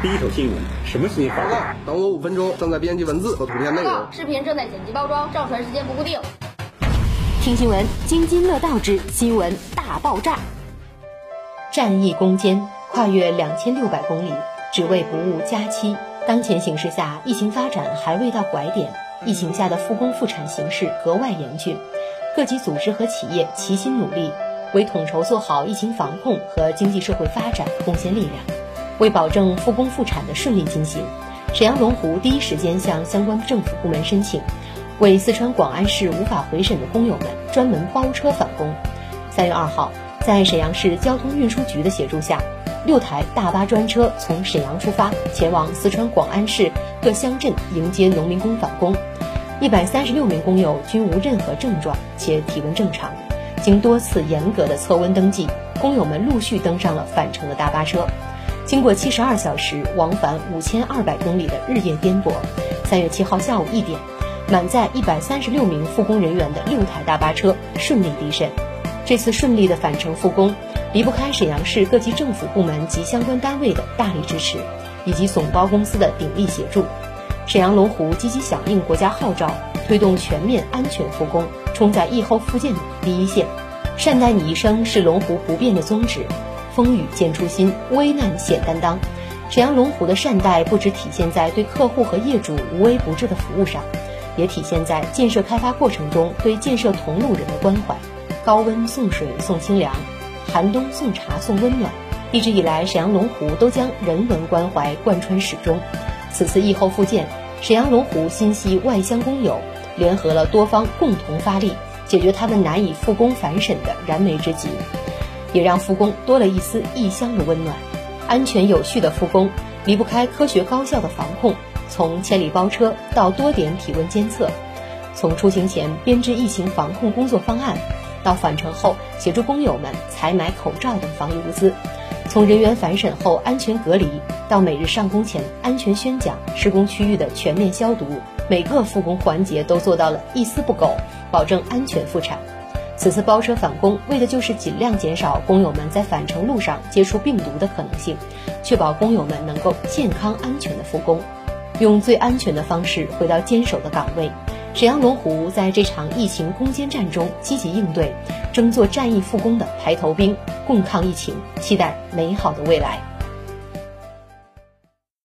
第一手新闻，什么新闻？报告，等我五分钟，正在编辑文字和图片内容。视频正在剪辑包装，上传时间不固定。听新闻，津津乐道之新闻大爆炸。战役攻坚，跨越两千六百公里，只为不误佳期。当前形势下，疫情发展还未到拐点，疫情下的复工复产形势格外严峻，各级组织和企业齐心努力，为统筹做好疫情防控和经济社会发展贡献力量。为保证复工复产的顺利进行，沈阳龙湖第一时间向相关政府部门申请，为四川广安市无法回省的工友们专门包车返工。三月二号，在沈阳市交通运输局的协助下，六台大巴专车从沈阳出发，前往四川广安市各乡镇迎接农民工返工。一百三十六名工友均无任何症状，且体温正常。经多次严格的测温登记，工友们陆续登上了返程的大巴车。经过七十二小时往返五千二百公里的日夜颠簸，三月七号下午一点，满载一百三十六名复工人员的六台大巴车顺利离沈。这次顺利的返程复工，离不开沈阳市各级政府部门及相关单位的大力支持，以及总包公司的鼎力协助。沈阳龙湖积极响应国家号召，推动全面安全复工，冲在疫后复建第一线。善待你一生是龙湖不变的宗旨。风雨见初心，危难显担当。沈阳龙湖的善待不只体现在对客户和业主无微不至的服务上，也体现在建设开发过程中对建设同路人的关怀。高温送水送清凉，寒冬送茶送温暖。一直以来，沈阳龙湖都将人文关怀贯穿始终。此次疫后复建，沈阳龙湖心系外乡工友，联合了多方共同发力，解决他们难以复工返沈的燃眉之急。也让复工多了一丝异乡的温暖，安全有序的复工离不开科学高效的防控。从千里包车到多点体温监测，从出行前编制疫情防控工作方案，到返程后协助工友们采买口罩等防疫物资，从人员返审后安全隔离到每日上工前安全宣讲、施工区域的全面消毒，每个复工环节都做到了一丝不苟，保证安全复产。此次包车返工，为的就是尽量减少工友们在返程路上接触病毒的可能性，确保工友们能够健康安全的复工，用最安全的方式回到坚守的岗位。沈阳龙湖在这场疫情攻坚战中积极应对，争做战役复工的排头兵，共抗疫情，期待美好的未来。